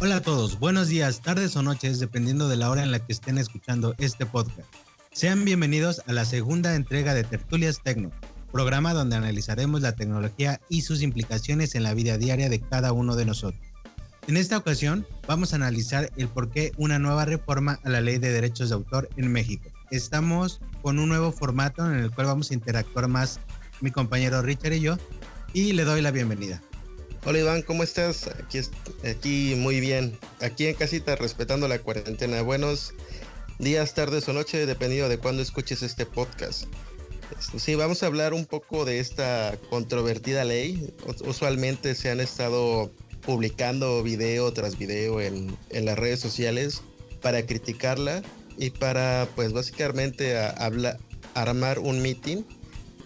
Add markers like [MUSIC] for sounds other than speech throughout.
Hola a todos, buenos días, tardes o noches, dependiendo de la hora en la que estén escuchando este podcast. Sean bienvenidos a la segunda entrega de Tertulias Tecno, programa donde analizaremos la tecnología y sus implicaciones en la vida diaria de cada uno de nosotros. En esta ocasión vamos a analizar el por qué una nueva reforma a la ley de derechos de autor en México. Estamos con un nuevo formato en el cual vamos a interactuar más mi compañero Richard y yo y le doy la bienvenida. Hola Iván, ¿cómo estás? Aquí, muy bien. Aquí en casita respetando la cuarentena. Buenos días, tardes o noches, dependiendo de cuándo escuches este podcast. Este, sí, vamos a hablar un poco de esta controvertida ley. Usualmente se han estado publicando video tras video en, las redes sociales para criticarla y para pues básicamente armar un meeting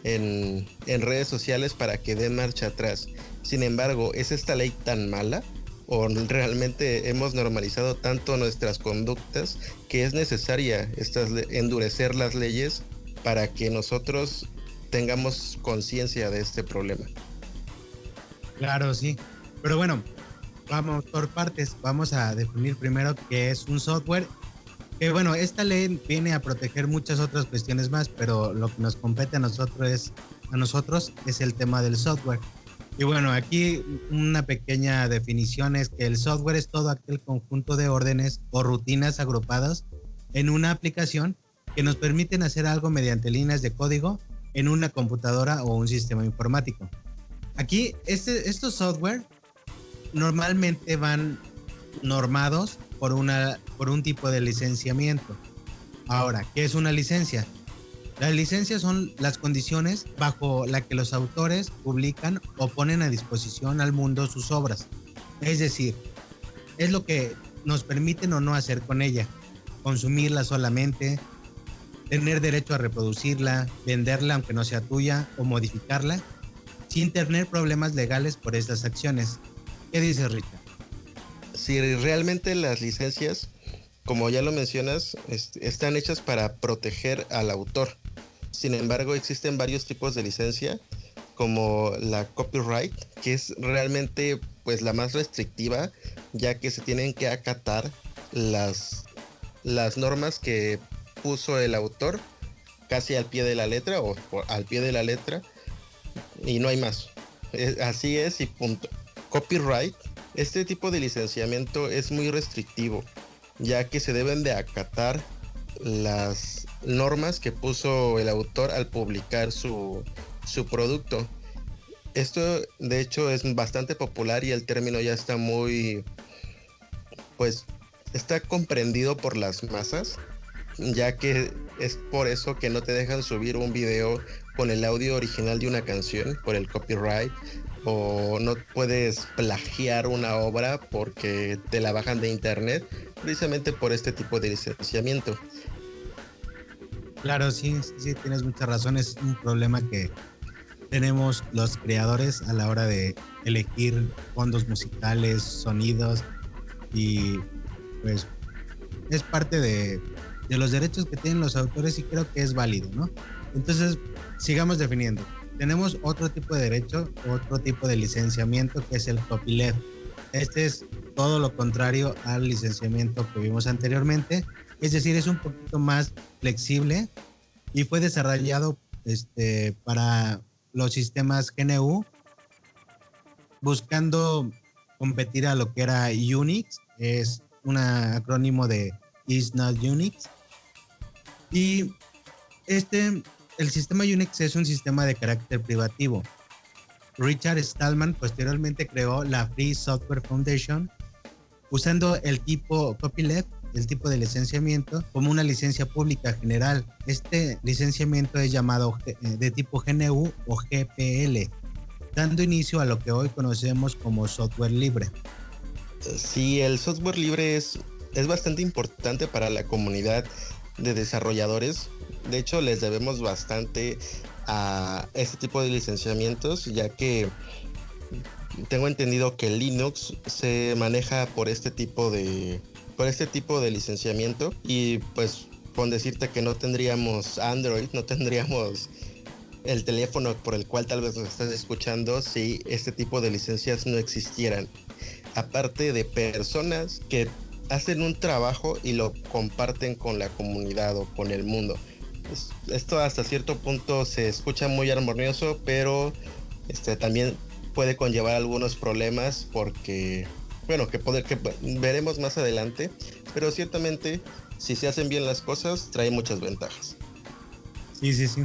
en, redes sociales para que den marcha atrás. Sin embargo, ¿es esta ley tan mala? ¿O realmente hemos normalizado tanto nuestras conductas que es necesaria estas, endurecer las leyes para que nosotros tengamos conciencia de este problema? Claro, sí. Pero bueno, vamos por partes. Vamos a definir primero qué es un software. Que bueno, esta ley viene a proteger muchas otras cuestiones más, pero lo que nos compete a nosotros es, a nosotros es el tema del software. Y bueno, aquí una pequeña definición es que el software es todo aquel conjunto de órdenes o rutinas agrupadas en una aplicación que nos permiten hacer algo mediante líneas de código en una computadora o un sistema informático. Aquí, este, estos software normalmente van normados por, una, por un tipo de licenciamiento. Ahora, ¿qué es una licencia? Las licencias son las condiciones bajo las que los autores publican o ponen a disposición al mundo sus obras. Es decir, es lo que nos permiten o no hacer con ella. Consumirla solamente, tener derecho a reproducirla, venderla aunque no sea tuya o modificarla, sin tener problemas legales por estas acciones. ¿Qué dice Rita? Si realmente las licencias, como ya lo mencionas, están hechas para proteger al autor. Sin embargo, existen varios tipos de licencia, como la copyright, que es realmente pues la más restrictiva, ya que se tienen que acatar las, las normas que puso el autor casi al pie de la letra o, o al pie de la letra y no hay más. Así es y punto copyright, este tipo de licenciamiento es muy restrictivo, ya que se deben de acatar las normas que puso el autor al publicar su, su producto. Esto de hecho es bastante popular y el término ya está muy, pues, está comprendido por las masas, ya que es por eso que no te dejan subir un video con el audio original de una canción por el copyright o no puedes plagiar una obra porque te la bajan de internet precisamente por este tipo de licenciamiento. Claro, sí, sí, tienes muchas razones. Es un problema que tenemos los creadores a la hora de elegir fondos musicales, sonidos y pues es parte de, de los derechos que tienen los autores y creo que es válido, ¿no? Entonces, sigamos definiendo tenemos otro tipo de derecho, otro tipo de licenciamiento que es el copyleft. Este es todo lo contrario al licenciamiento que vimos anteriormente, es decir, es un poquito más flexible y fue desarrollado este, para los sistemas GNU buscando competir a lo que era Unix, es un acrónimo de Is Not Unix. Y este el sistema Unix es un sistema de carácter privativo. Richard Stallman posteriormente creó la Free Software Foundation usando el tipo copyleft, el tipo de licenciamiento, como una licencia pública general. Este licenciamiento es llamado eh, de tipo GNU o GPL, dando inicio a lo que hoy conocemos como software libre. Sí, el software libre es, es bastante importante para la comunidad de desarrolladores de hecho, les debemos bastante a este tipo de licenciamientos, ya que tengo entendido que Linux se maneja por este tipo de por este tipo de licenciamiento y pues con decirte que no tendríamos Android, no tendríamos el teléfono por el cual tal vez nos estás escuchando si este tipo de licencias no existieran. Aparte de personas que hacen un trabajo y lo comparten con la comunidad o con el mundo. Esto hasta cierto punto se escucha muy armonioso, pero este, también puede conllevar algunos problemas porque, bueno, que, poder, que veremos más adelante, pero ciertamente si se hacen bien las cosas trae muchas ventajas. Sí, sí, sí.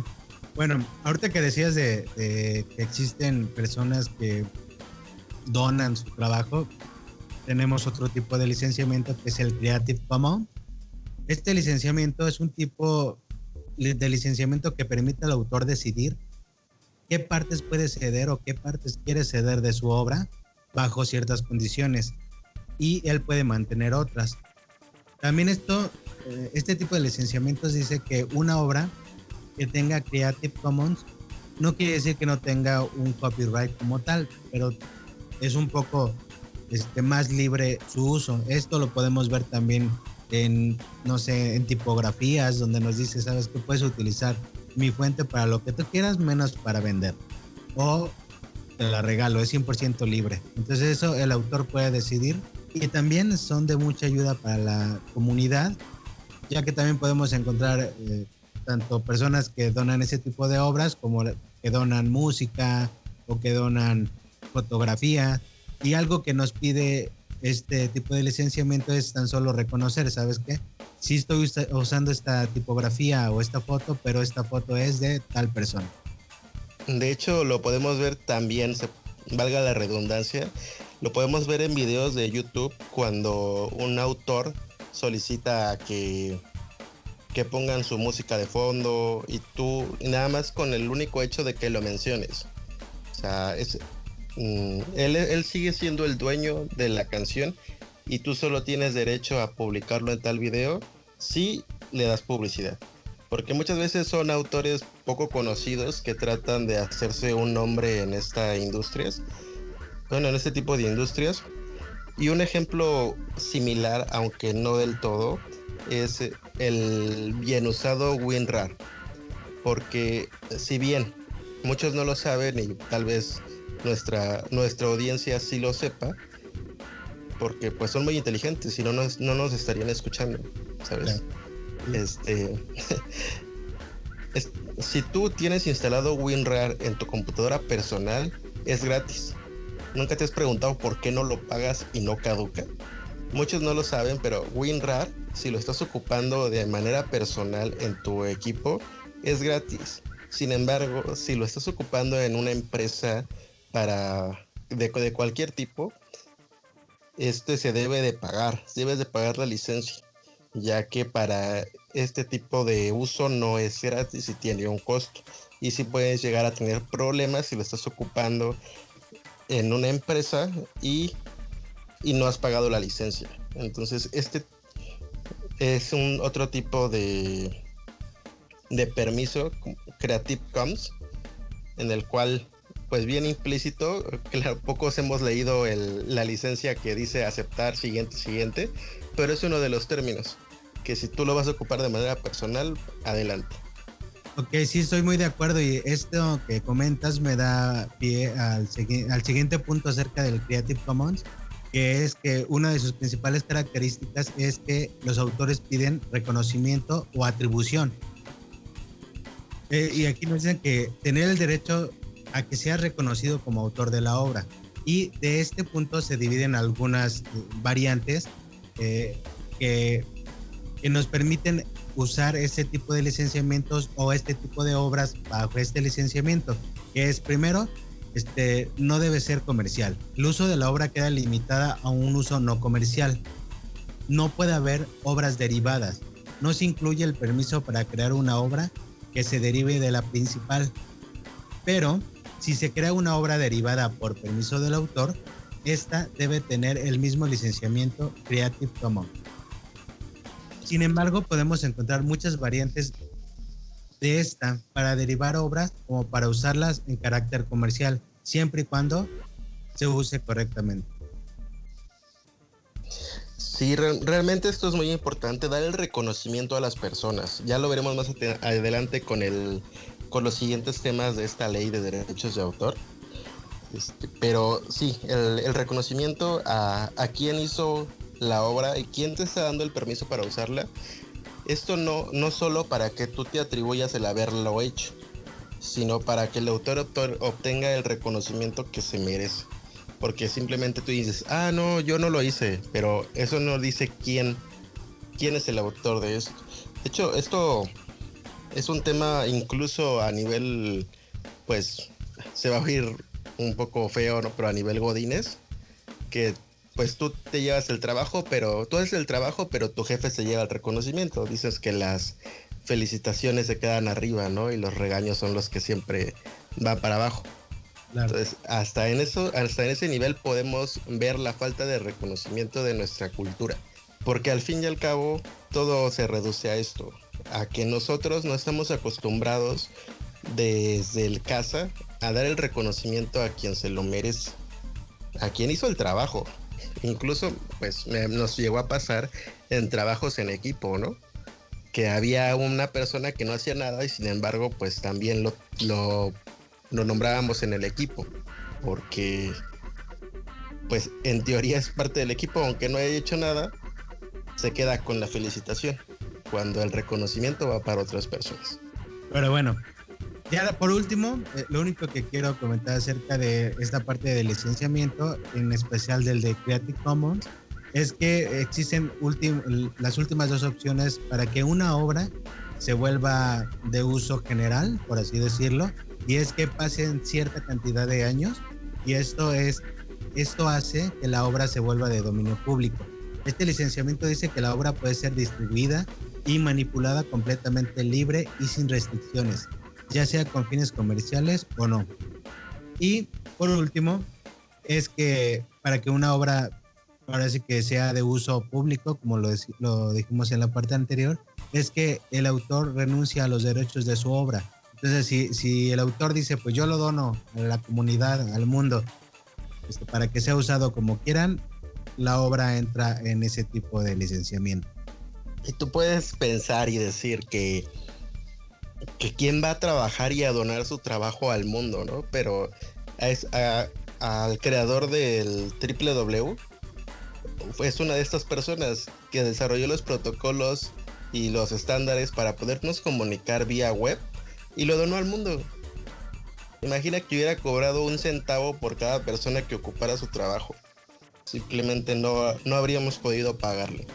Bueno, ahorita que decías de, que existen personas que donan su trabajo, tenemos otro tipo de licenciamiento que es el Creative Commons. Este licenciamiento es un tipo de licenciamiento que permite al autor decidir qué partes puede ceder o qué partes quiere ceder de su obra bajo ciertas condiciones y él puede mantener otras. También esto, eh, este tipo de licenciamientos dice que una obra que tenga Creative Commons no quiere decir que no tenga un copyright como tal, pero es un poco este, más libre su uso. Esto lo podemos ver también en, no sé, en tipografías donde nos dice, sabes que puedes utilizar mi fuente para lo que tú quieras menos para vender. O te la regalo, es 100% libre. Entonces eso el autor puede decidir y también son de mucha ayuda para la comunidad, ya que también podemos encontrar eh, tanto personas que donan ese tipo de obras como que donan música o que donan fotografía. Y algo que nos pide este tipo de licenciamiento es tan solo reconocer, ¿sabes qué? Sí estoy usando esta tipografía o esta foto, pero esta foto es de tal persona. De hecho, lo podemos ver también, se, valga la redundancia, lo podemos ver en videos de YouTube cuando un autor solicita que que pongan su música de fondo y tú, nada más con el único hecho de que lo menciones. O sea, es, mm, él, sigue siendo el dueño de la canción y tú solo tienes derecho a publicarlo en tal video si le das publicidad. Porque muchas veces son autores poco conocidos que tratan de hacerse un nombre en esta industrias. Bueno, en este tipo de industrias. Y un ejemplo similar, aunque no del todo, es el bien usado WinRAR. Porque si bien muchos no lo saben y tal vez nuestra, nuestra audiencia sí lo sepa, porque pues son muy inteligentes y no nos, no nos estarían escuchando, ¿sabes? Este, [LAUGHS] si tú tienes instalado WinRAR en tu computadora personal, es gratis. ¿Nunca te has preguntado por qué no lo pagas y no caduca? Muchos no lo saben, pero WinRAR si lo estás ocupando de manera personal en tu equipo, es gratis. Sin embargo, si lo estás ocupando en una empresa para de, de cualquier tipo, este se debe de pagar, debes de pagar la licencia, ya que para este tipo de uso no es gratis y tiene un costo. Y si puedes llegar a tener problemas si lo estás ocupando en una empresa y, y no has pagado la licencia. Entonces, este es un otro tipo de, de permiso Creative Commons, en el cual, pues bien implícito, claro, pocos hemos leído la licencia que dice aceptar siguiente, siguiente, pero es uno de los términos, que si tú lo vas a ocupar de manera personal, adelante. Ok, sí, estoy muy de acuerdo y esto que comentas me da pie al, al siguiente punto acerca del Creative Commons que es que una de sus principales características es que los autores piden reconocimiento o atribución. Eh, y aquí nos dicen que tener el derecho a que sea reconocido como autor de la obra. Y de este punto se dividen algunas variantes eh, que, que nos permiten usar este tipo de licenciamientos o este tipo de obras bajo este licenciamiento, que es primero este, no debe ser comercial. El uso de la obra queda limitada a un uso no comercial. No puede haber obras derivadas. No se incluye el permiso para crear una obra que se derive de la principal. Pero si se crea una obra derivada por permiso del autor, esta debe tener el mismo licenciamiento Creative Commons. Sin embargo, podemos encontrar muchas variantes de esta para derivar obras como para usarlas en carácter comercial, siempre y cuando se use correctamente. Sí, realmente esto es muy importante, dar el reconocimiento a las personas. Ya lo veremos más adelante con el con los siguientes temas de esta ley de derechos de autor. Este, pero sí, el, reconocimiento a, quién hizo la obra y quién te está dando el permiso para usarla. Esto no, no solo para que tú te atribuyas el haberlo hecho, sino para que el autor, autor obtenga el reconocimiento que se merece. Porque simplemente tú dices, ah, no, yo no lo hice, pero eso no dice quién, quién es el autor de esto. De hecho, esto es un tema incluso a nivel, pues, se va a oír un poco feo, ¿no? Pero a nivel godines, que pues tú te llevas el trabajo, pero tú haces el trabajo, pero tu jefe se lleva el reconocimiento. Dices que las felicitaciones se quedan arriba, ¿no? Y los regaños son los que siempre van para abajo. Entonces, hasta en eso, hasta en ese nivel podemos ver la falta de reconocimiento de nuestra cultura. Porque al fin y al cabo, todo se reduce a esto, a que nosotros no estamos acostumbrados desde el casa a dar el reconocimiento a quien se lo merece, a quien hizo el trabajo. Incluso, pues, nos llegó a pasar en trabajos en equipo, ¿no? que había una persona que no hacía nada y sin embargo pues también lo, lo, nombrábamos en el equipo porque pues en teoría es parte del equipo aunque no haya hecho nada se queda con la felicitación cuando el reconocimiento va para otras personas pero bueno ya por último, eh, lo único que quiero comentar acerca de esta parte del licenciamiento, en especial del de Creative Commons, es que existen las últimas dos opciones para que una obra se vuelva de uso general, por así decirlo, y es que pasen cierta cantidad de años y esto es esto hace que la obra se vuelva de dominio público. Este licenciamiento dice que la obra puede ser distribuida y manipulada completamente libre y sin restricciones, ya sea con fines comerciales o no. Y por último, es que para que una obra sí que sea de uso público, como lo, dijimos en la parte anterior, es que el autor renuncia a los derechos de su obra. Entonces, si, si el autor dice, pues yo lo dono a la comunidad, al mundo, este, para que sea usado como quieran, la obra entra en ese tipo de licenciamiento. Y tú puedes pensar y decir que, que quién va a trabajar y a donar su trabajo al mundo, ¿no? Pero es al creador del www es una de estas personas que desarrolló los protocolos y los estándares para podernos comunicar vía web y lo donó al mundo. Imagina que hubiera cobrado un centavo por cada persona que ocupara su trabajo. Simplemente no, no habríamos podido pagarle.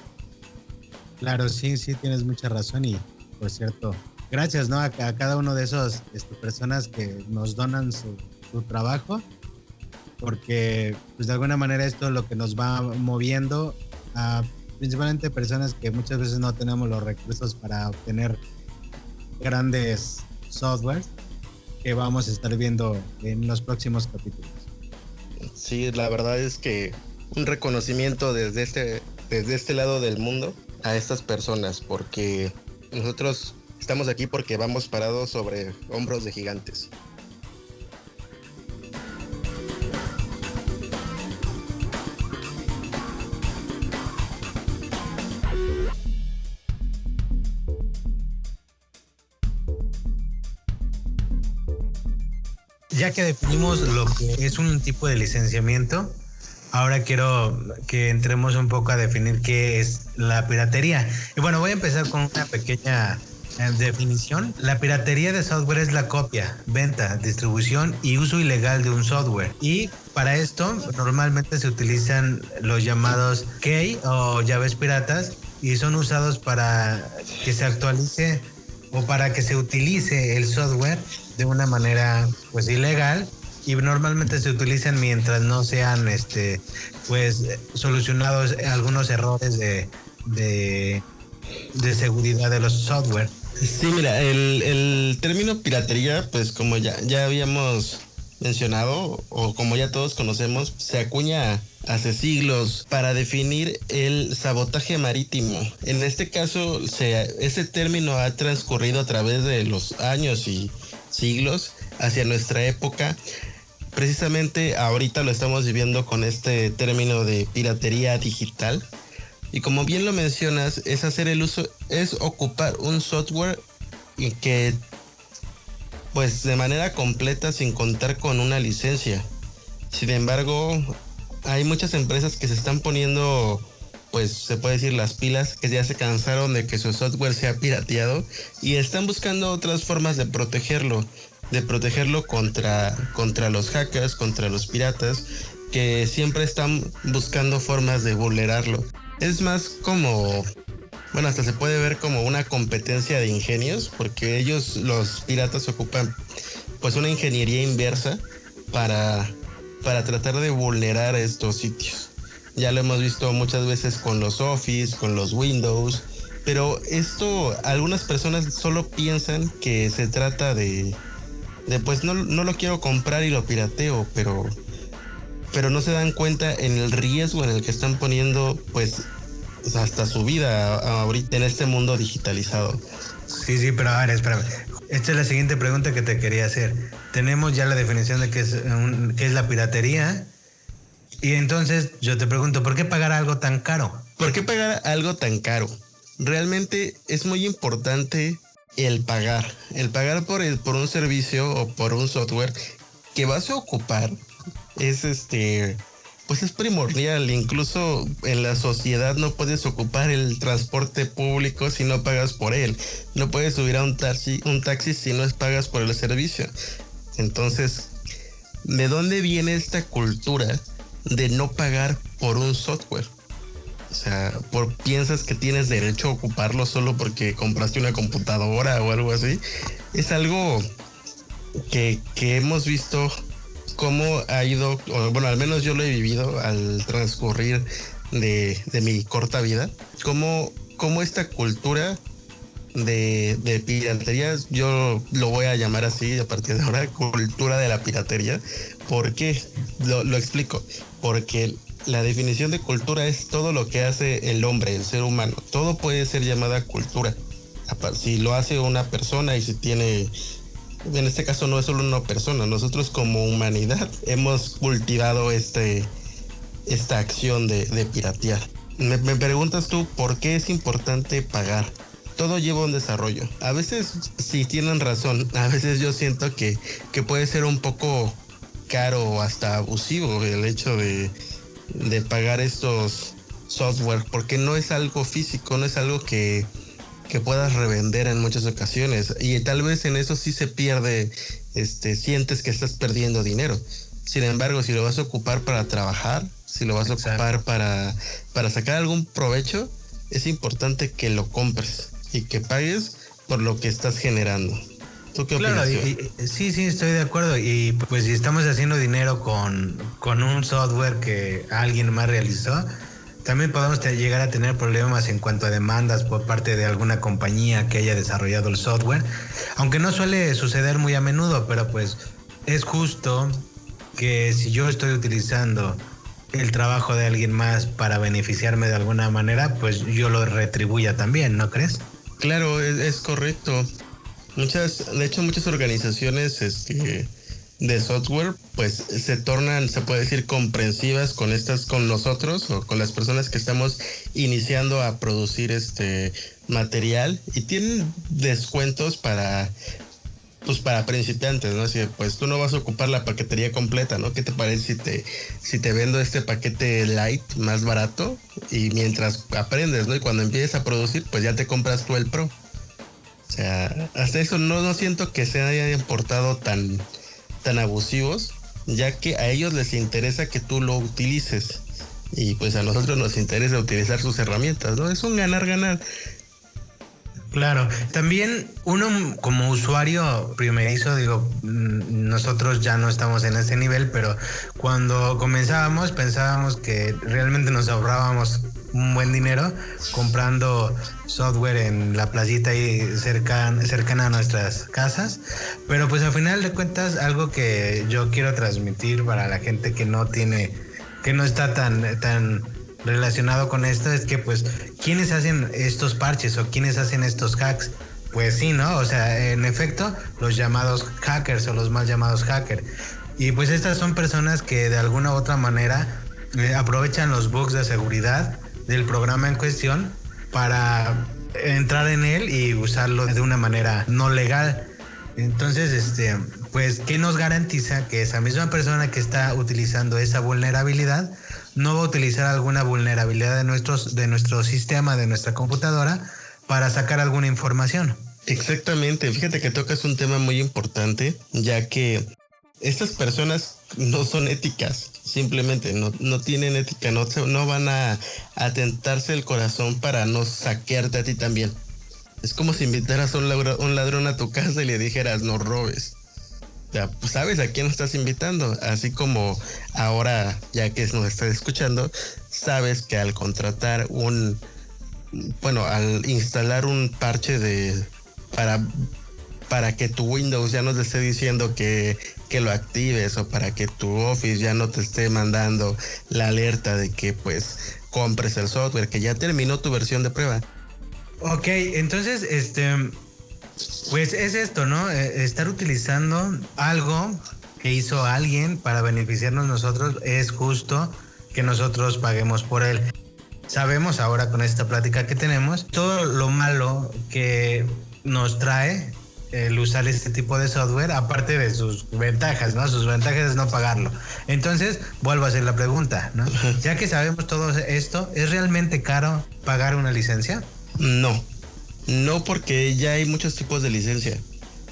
Claro, sí, sí, tienes mucha razón y por cierto, gracias ¿no? a, cada uno de esos este, personas que nos donan su, trabajo porque pues de alguna manera esto es lo que nos va moviendo a principalmente personas que muchas veces no tenemos los recursos para obtener grandes softwares que vamos a estar viendo en los próximos capítulos. Sí, la verdad es que un reconocimiento desde este, desde este lado del mundo a estas personas, porque nosotros estamos aquí porque vamos parados sobre hombros de gigantes. ya que definimos lo que es un tipo de licenciamiento, ahora quiero que entremos un poco a definir qué es la piratería. Y bueno, voy a empezar con una pequeña eh, definición. La piratería de software es la copia, venta, distribución y uso ilegal de un software. Y para esto normalmente se utilizan los llamados key o llaves piratas y son usados para que se actualice o para que se utilice el software de una manera pues ilegal y normalmente se utilizan mientras no sean este pues solucionados algunos errores de, de, seguridad de los software. Sí, mira, el, el término piratería, pues como ya, ya habíamos mencionado, o como ya todos conocemos, se acuña hace siglos para definir el sabotaje marítimo. En este caso, se, ese término ha transcurrido a través de los años y siglos hacia nuestra época. Precisamente ahorita lo estamos viviendo con este término de piratería digital. Y como bien lo mencionas, es hacer el uso, es ocupar un software que pues de manera completa sin contar con una licencia. Sin embargo, hay muchas empresas que se están poniendo, pues se puede decir las pilas, que ya se cansaron de que su software sea pirateado y están buscando otras formas de protegerlo, de protegerlo contra, contra los hackers, contra los piratas, que siempre están buscando formas de vulnerarlo. Es más como bueno, hasta se puede ver como una competencia de ingenios, porque ellos, los piratas, ocupan pues una ingeniería inversa para, para tratar de vulnerar estos sitios. Ya lo hemos visto muchas veces con los Office, con los Windows, pero esto algunas personas solo piensan que se trata de, de pues no, no lo quiero comprar y lo pirateo, pero pero no se dan cuenta en el riesgo en el que están poniendo pues hasta su vida ahorita en este mundo digitalizado. Sí, sí, pero a ver, espérame. Esta es la siguiente pregunta que te quería hacer. Tenemos ya la definición de qué es, qué es la piratería. Y entonces yo te pregunto, ¿por qué pagar algo tan caro? ¿Por qué pagar algo tan caro? Realmente es muy importante el pagar. El pagar por, el, por un servicio o por un software que vas a ocupar es este pues es primordial. Incluso en la sociedad no puedes ocupar el transporte público si no pagas por él. No puedes subir a un taxi, un taxi si no pagas por el servicio. Entonces, ¿de dónde viene esta cultura de no pagar por un software? O sea, piensas que tienes derecho a ocuparlo solo porque compraste una computadora o algo así. Es algo que, que hemos visto cómo ha ido, bueno, al menos yo lo he vivido al transcurrir de, mi corta vida, cómo, cómo esta cultura de, de, piratería, yo lo voy a llamar así a partir de ahora, cultura de la piratería. ¿Por qué? Lo, lo explico. Porque la definición de cultura es todo lo que hace el hombre, el ser humano. Todo puede ser llamada cultura. Si lo hace una persona y si tiene en este caso no es solo una persona, nosotros como humanidad hemos cultivado este, esta acción de, piratear. Me, preguntas tú por qué es importante pagar. Todo lleva un desarrollo. A veces, si tienen razón, [LAUGHS] a veces yo siento que, que puede ser un poco caro o hasta abusivo el hecho de, de pagar estos software, porque no es algo físico, no es algo que, que puedas revender en muchas ocasiones y tal vez en eso sí se pierde, este, sientes que estás perdiendo dinero. Sin embargo, si lo vas a ocupar para trabajar, si lo vas a ocupar para, para sacar algún provecho, es importante que lo compres y que pagues por lo que estás generando. ¿Tú qué claro, sí, sí, estoy de acuerdo. Y pues si estamos haciendo dinero con, con un software que alguien más realizó, también podemos llegar a tener problemas en cuanto a demandas por parte de alguna compañía que haya desarrollado el software, aunque no suele suceder muy a menudo, pero pues es justo que si yo estoy utilizando el trabajo de alguien más para beneficiarme de alguna manera, pues yo lo retribuya también, ¿no crees? Claro, es, es correcto. Muchas, de hecho, muchas organizaciones, este de software, pues se tornan, se puede decir, comprensivas con estas, con nosotros o con las personas que estamos iniciando a producir este material y tienen descuentos para pues para principiantes, ¿no? Así, pues tú no vas a ocupar la paquetería completa, ¿no? ¿Qué te parece si te, si te vendo este paquete light más barato y mientras aprendes, ¿no? Y cuando empieces a producir, pues ya te compras tú el pro. O sea, hasta eso no, no siento que se haya importado tan, tan abusivos, ya que a ellos les interesa que tú lo utilices. Y pues a nosotros nos interesa utilizar sus herramientas, ¿no? Es un ganar-ganar. Claro, también uno como usuario primerizo, digo, mm, nosotros ya no estamos en ese nivel, pero cuando comenzábamos pensábamos que realmente nos ahorrábamos un buen dinero comprando software en la placita ahí cercana, cercana a nuestras casas. Pero pues al final de cuentas, algo que yo quiero transmitir para la gente que no tiene, que no está tan, tan relacionado con esto, es que pues, ¿quiénes hacen estos parches o quiénes hacen estos hacks? Pues sí, ¿no? O sea, en efecto, los llamados hackers o los mal llamados hackers. Y pues estas son personas que de alguna u otra manera eh, aprovechan los bugs de seguridad del programa en cuestión para entrar en él y usarlo de una manera no legal. Entonces, este, pues, ¿qué nos garantiza que esa misma persona que está utilizando esa vulnerabilidad no va a utilizar alguna vulnerabilidad de, nuestros, de nuestro sistema, de nuestra computadora, para sacar alguna información? Exactamente, fíjate que tocas un tema muy importante, ya que estas personas no son éticas, simplemente no, no tienen ética, no, no van a atentarse el corazón para no saquearte a ti también. Es como si invitaras a un, ladrón a tu casa y le dijeras no robes. Ya, pues sabes a quién estás invitando, así como ahora, ya que nos estás escuchando, sabes que al contratar un, bueno, al instalar un parche de para para que tu Windows ya no te esté diciendo que, que, lo actives o para que tu Office ya no te esté mandando la alerta de que pues compres el software, que ya terminó tu versión de prueba. Ok, entonces, este, pues es esto, ¿no? Eh, estar utilizando algo que hizo alguien para beneficiarnos nosotros es justo que nosotros paguemos por él. Sabemos ahora con esta plática que tenemos todo lo malo que nos trae el usar este tipo de software, aparte de sus ventajas, ¿no? Sus ventajas es no pagarlo. Entonces, vuelvo a hacer la pregunta, ¿no? Ya que sabemos todo esto, ¿es realmente caro pagar una licencia? No, no porque ya hay muchos tipos de licencia.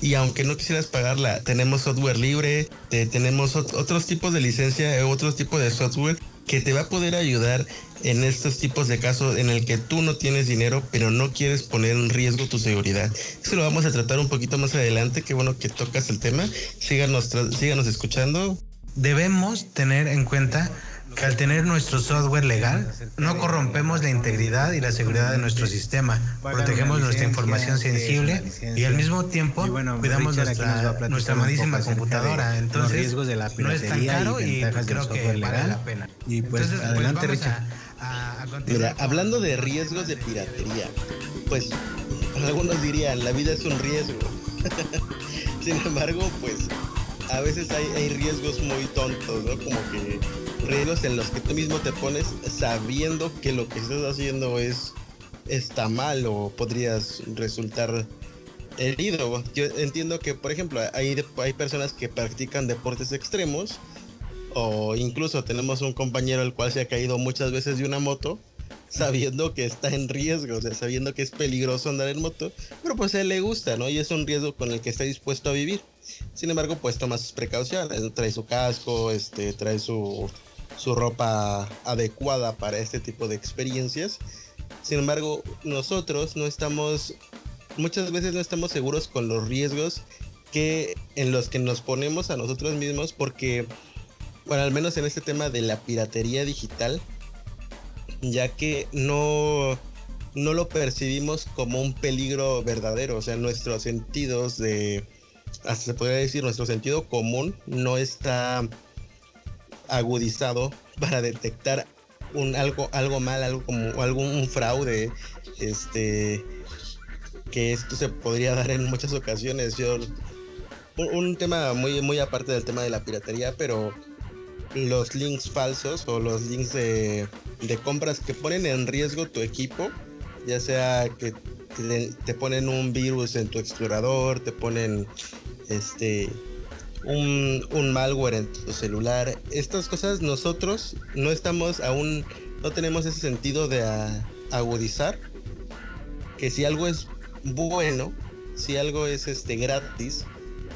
Y aunque no quisieras pagarla, tenemos software libre, tenemos otros tipos de licencia, otros tipos de software que te va a poder ayudar en estos tipos de casos en el que tú no tienes dinero, pero no quieres poner en riesgo tu seguridad. Eso lo vamos a tratar un poquito más adelante. Qué bueno que tocas el tema. Síganos, síganos escuchando. Debemos tener en cuenta que al tener nuestro software legal, no corrompemos la integridad y la seguridad de nuestro sistema, protegemos nuestra información sensible y al mismo tiempo cuidamos nuestra, nuestra amadísima computadora. Entonces, riesgos de la no es tan caro y, creo que vale la pena. Y pues, pues adelante, Richard. Mira, hablando de riesgos de piratería, pues algunos dirían, la vida es un riesgo. [LAUGHS] Sin embargo, pues a veces hay, hay riesgos muy tontos, ¿no? Como que riesgos en los que tú mismo te pones sabiendo que lo que estás haciendo es está mal o podrías resultar herido. Yo entiendo que, por ejemplo, hay, hay personas que practican deportes extremos o incluso tenemos un compañero el cual se ha caído muchas veces de una moto sabiendo que está en riesgo, o sea, sabiendo que es peligroso andar en moto, pero pues a él le gusta, ¿no? Y es un riesgo con el que está dispuesto a vivir. Sin embargo, pues toma sus precauciones, trae su casco, este, trae su, su ropa adecuada para este tipo de experiencias. Sin embargo, nosotros no estamos, muchas veces no estamos seguros con los riesgos que en los que nos ponemos a nosotros mismos porque, bueno, al menos en este tema de la piratería digital, ya que no, no lo percibimos como un peligro verdadero, o sea, nuestros sentidos de, hasta se podría decir, nuestro sentido común no está agudizado para detectar un algo algo mal algo como algún fraude este que esto se podría dar en muchas ocasiones. Yo un, tema muy muy aparte del tema de la piratería pero los links falsos o los links de, de compras que ponen en riesgo tu equipo ya sea que te ponen un virus en tu explorador te ponen este un, malware en tu celular. Estas cosas nosotros no estamos aún, no tenemos ese sentido de agudizar. Que si algo es bueno, si algo es este gratis,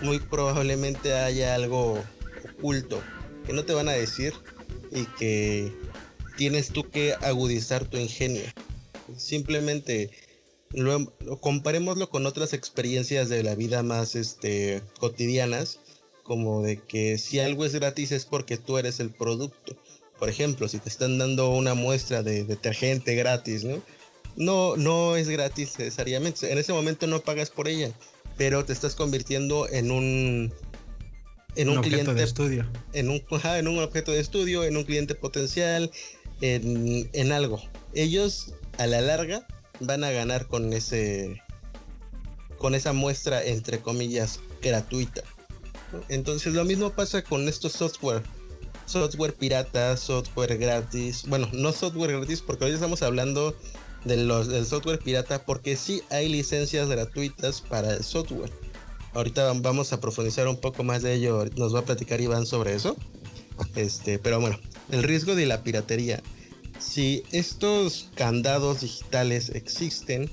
muy probablemente haya algo oculto que no te van a decir y que tienes tú que agudizar tu ingenio. Simplemente lo, comparémoslo con otras experiencias de la vida más este, cotidianas como de que si algo es gratis es porque tú eres el producto. Por ejemplo, si te están dando una muestra de detergente gratis, ¿no? No, no es gratis necesariamente. En ese momento no pagas por ella, pero te estás convirtiendo en un en un, cliente de estudio. En un, en un objeto de estudio, en un cliente potencial, en, en algo. Ellos a la larga van a ganar con ese con esa muestra entre comillas gratuita. Entonces lo mismo pasa con estos software. Software pirata, software gratis. Bueno, no software gratis porque hoy estamos hablando de los, del software pirata porque sí hay licencias gratuitas para el software. Ahorita vamos a profundizar un poco más de ello, nos va a platicar Iván sobre eso. Este, pero bueno, el riesgo de la piratería. Si estos candados digitales existen,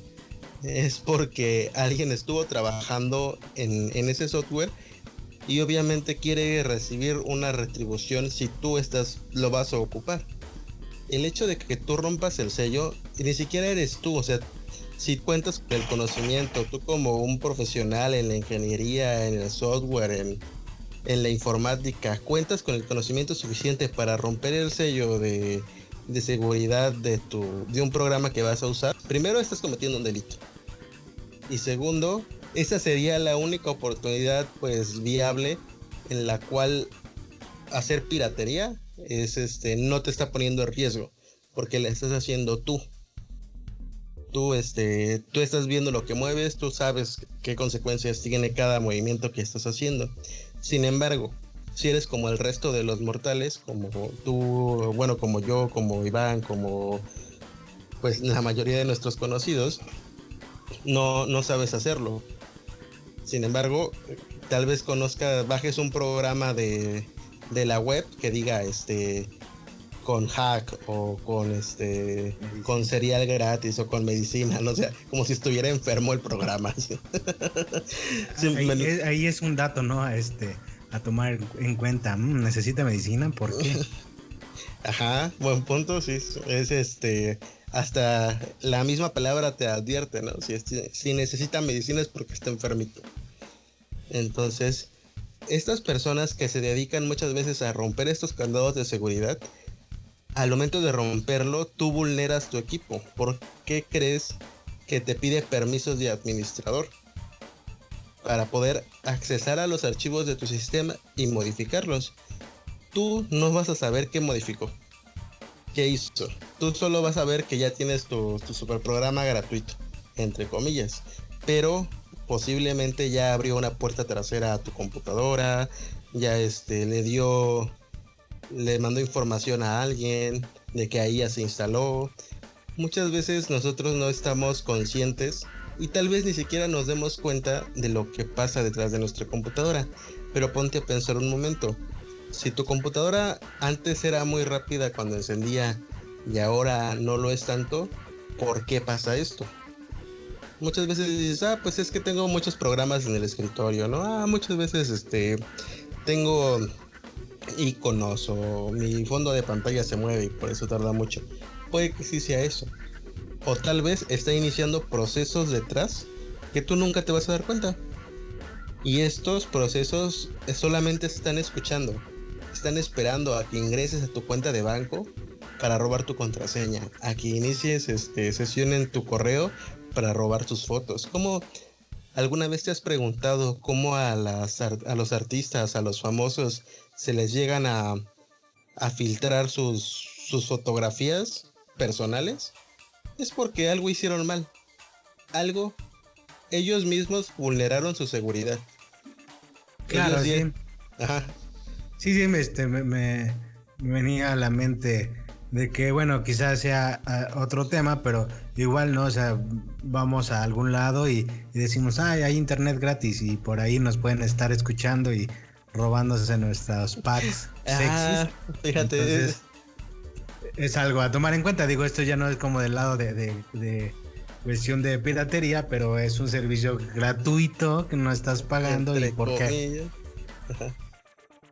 es porque alguien estuvo trabajando en, en ese software y obviamente quiere recibir una retribución si tú estás lo vas a ocupar. El hecho de que tú rompas el sello ni siquiera eres tú, o sea, si cuentas con el conocimiento, tú como un profesional en la ingeniería, en el software, en, la informática, cuentas con el conocimiento suficiente para romper el sello de, de seguridad de tu de un programa que vas a usar, primero estás cometiendo un delito. Y segundo, esa sería la única oportunidad pues viable en la cual hacer piratería es este no te está poniendo en riesgo porque la estás haciendo tú. Tú este tú estás viendo lo que mueves tú sabes qué consecuencias tiene cada movimiento que estás haciendo. Sin embargo si eres como el resto de los mortales como tú bueno como yo como Iván como pues la mayoría de nuestros conocidos no no sabes hacerlo sin embargo, tal vez conozca, bajes un programa de, la web que diga este con hack o con este con cereal gratis o con medicina, no sé, como si estuviera enfermo el programa. [LAUGHS] ahí, es, un dato, ¿no? Este a tomar en cuenta. Mm, ¿Necesita medicina? ¿Por qué? [LAUGHS] Ajá, buen punto, sí. Es este hasta la misma palabra te advierte, ¿no? Si, si necesita medicina es porque está enfermito. Entonces, estas personas que se dedican muchas veces a romper estos candados de seguridad, al momento de romperlo, tú vulneras tu equipo. ¿Por qué crees que te pide permisos de administrador? Para poder accesar a los archivos de tu sistema y modificarlos. Tú no vas a saber qué modificó qué hizo. Tú solo vas a ver que ya tienes tu, tu super programa gratuito, entre comillas. Pero posiblemente ya abrió una puerta trasera a tu computadora, ya este le dio, le mandó información a alguien de que ahí ya se instaló. Muchas veces nosotros no estamos conscientes y tal vez ni siquiera nos demos cuenta de lo que pasa detrás de nuestra computadora. Pero ponte a pensar un momento, si tu computadora antes era muy rápida cuando encendía y ahora no lo es tanto, ¿por qué pasa esto? Muchas veces dices, ah, pues es que tengo muchos programas en el escritorio, ¿no? Ah, muchas veces este tengo iconos o mi fondo de pantalla se mueve y por eso tarda mucho. Puede que sí sea eso. O tal vez está iniciando procesos detrás que tú nunca te vas a dar cuenta. Y estos procesos solamente están escuchando están esperando a que ingreses a tu cuenta de banco para robar tu contraseña, a que inicies este, sesión en tu correo para robar tus fotos. ¿Cómo alguna vez te has preguntado cómo a, las, a los artistas, a los famosos, se les llegan a, a filtrar sus, sus fotografías personales? Es porque algo hicieron mal. Algo, ellos mismos vulneraron su seguridad. Claro, sí. Ajá, Sí, sí, este, me, me, venía a la mente de que, bueno, quizás sea ah, otro tema, pero igual, ¿no? O sea, vamos a algún lado y, decimos, ay, hay internet gratis y por ahí nos pueden estar escuchando y robándose nuestros packs ah, Fíjate. es algo a tomar en cuenta. Digo, esto ya no es como del lado de, de, cuestión de piratería, pero es un servicio gratuito que no estás pagando y por qué.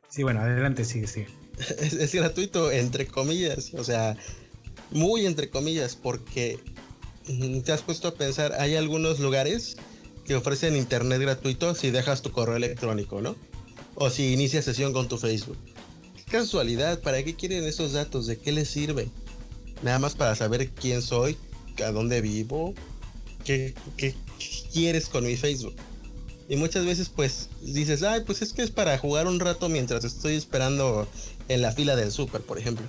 Sí, bueno, adelante, sigue, sigue. [LAUGHS] Es, gratuito, entre comillas, o sea, muy entre comillas, porque mm, te has puesto a pensar, hay algunos lugares que ofrecen internet gratuito si dejas tu correo electrónico, ¿no? O si inicias sesión con tu Facebook. Qué casualidad, ¿para qué quieren esos datos? ¿De qué les sirve? Nada más para saber quién soy, a dónde vivo, qué, qué quieres con mi Facebook. Y muchas veces pues dices, ay, pues es que es para jugar un rato mientras estoy esperando en la fila del súper, por ejemplo.